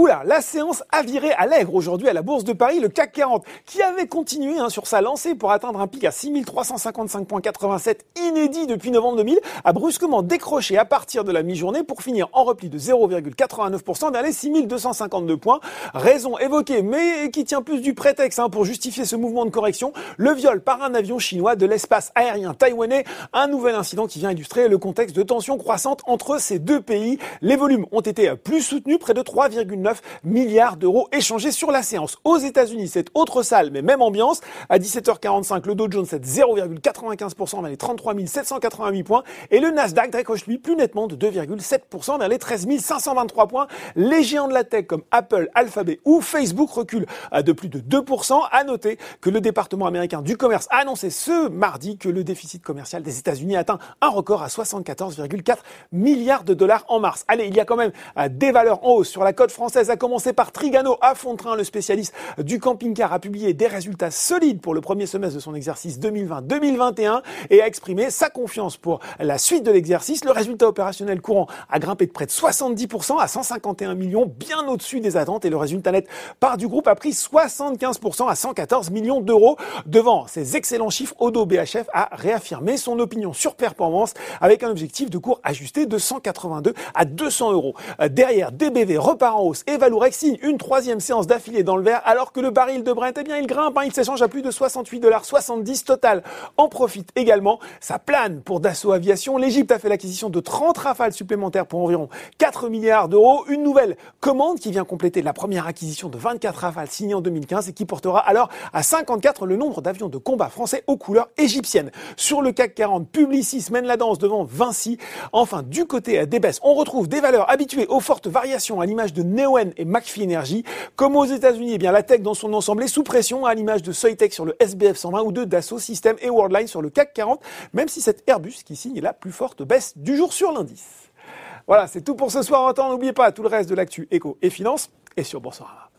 Ooh La séance a viré à l'aigre aujourd'hui à la Bourse de Paris. Le CAC 40, qui avait continué hein, sur sa lancée pour atteindre un pic à 6355,87 inédit depuis novembre 2000, a brusquement décroché à partir de la mi-journée pour finir en repli de 0,89% vers les 6252 points. Raison évoquée, mais qui tient plus du prétexte hein, pour justifier ce mouvement de correction, le viol par un avion chinois de l'espace aérien taïwanais, un nouvel incident qui vient illustrer le contexte de tension croissante entre ces deux pays. Les volumes ont été plus soutenus, près de 3,9 milliards d'euros échangés sur la séance. Aux États-Unis, cette autre salle, mais même ambiance. À 17h45, le Dow Jones est 0,95% vers les 33 788 points et le Nasdaq décroche lui plus nettement de 2,7% vers les 13 523 points. Les géants de la tech comme Apple, Alphabet ou Facebook reculent de plus de 2%. À noter que le département américain du commerce a annoncé ce mardi que le déficit commercial des États-Unis atteint un record à 74,4 milliards de dollars en mars. Allez, il y a quand même euh, des valeurs en hausse sur la côte française à commencer par Trigano à le spécialiste du camping-car, a publié des résultats solides pour le premier semestre de son exercice 2020-2021 et a exprimé sa confiance pour la suite de l'exercice. Le résultat opérationnel courant a grimpé de près de 70% à 151 millions, bien au-dessus des attentes et le résultat net part du groupe a pris 75% à 114 millions d'euros. Devant ces excellents chiffres, Odo BHF a réaffirmé son opinion sur performance avec un objectif de cours ajusté de 182 à 200 euros. Derrière, DBV repart en hausse et Signe une troisième séance d'affilée dans le vert alors que le baril de Brent, eh bien, il grimpe, hein, il s'échange à plus de 68 dollars 70 total. En profite également, ça plane pour Dassault Aviation. L'Égypte a fait l'acquisition de 30 rafales supplémentaires pour environ 4 milliards d'euros. Une nouvelle commande qui vient compléter la première acquisition de 24 rafales signée en 2015 et qui portera alors à 54 le nombre d'avions de combat français aux couleurs égyptiennes. Sur le CAC 40, Publicis mène la danse devant Vinci. Enfin, du côté des baisses, on retrouve des valeurs habituées aux fortes variations à l'image de Neoen et McPhee Energy. Comme aux États-Unis, eh la tech dans son ensemble est sous pression à l'image de Soitec sur le SBF 120 ou de Dassault Systèmes et Worldline sur le CAC 40, même si c'est Airbus qui signe la plus forte baisse du jour sur l'indice. Voilà, c'est tout pour ce soir. En temps, n'oubliez pas tout le reste de l'actu éco et finance et sur Boursorama.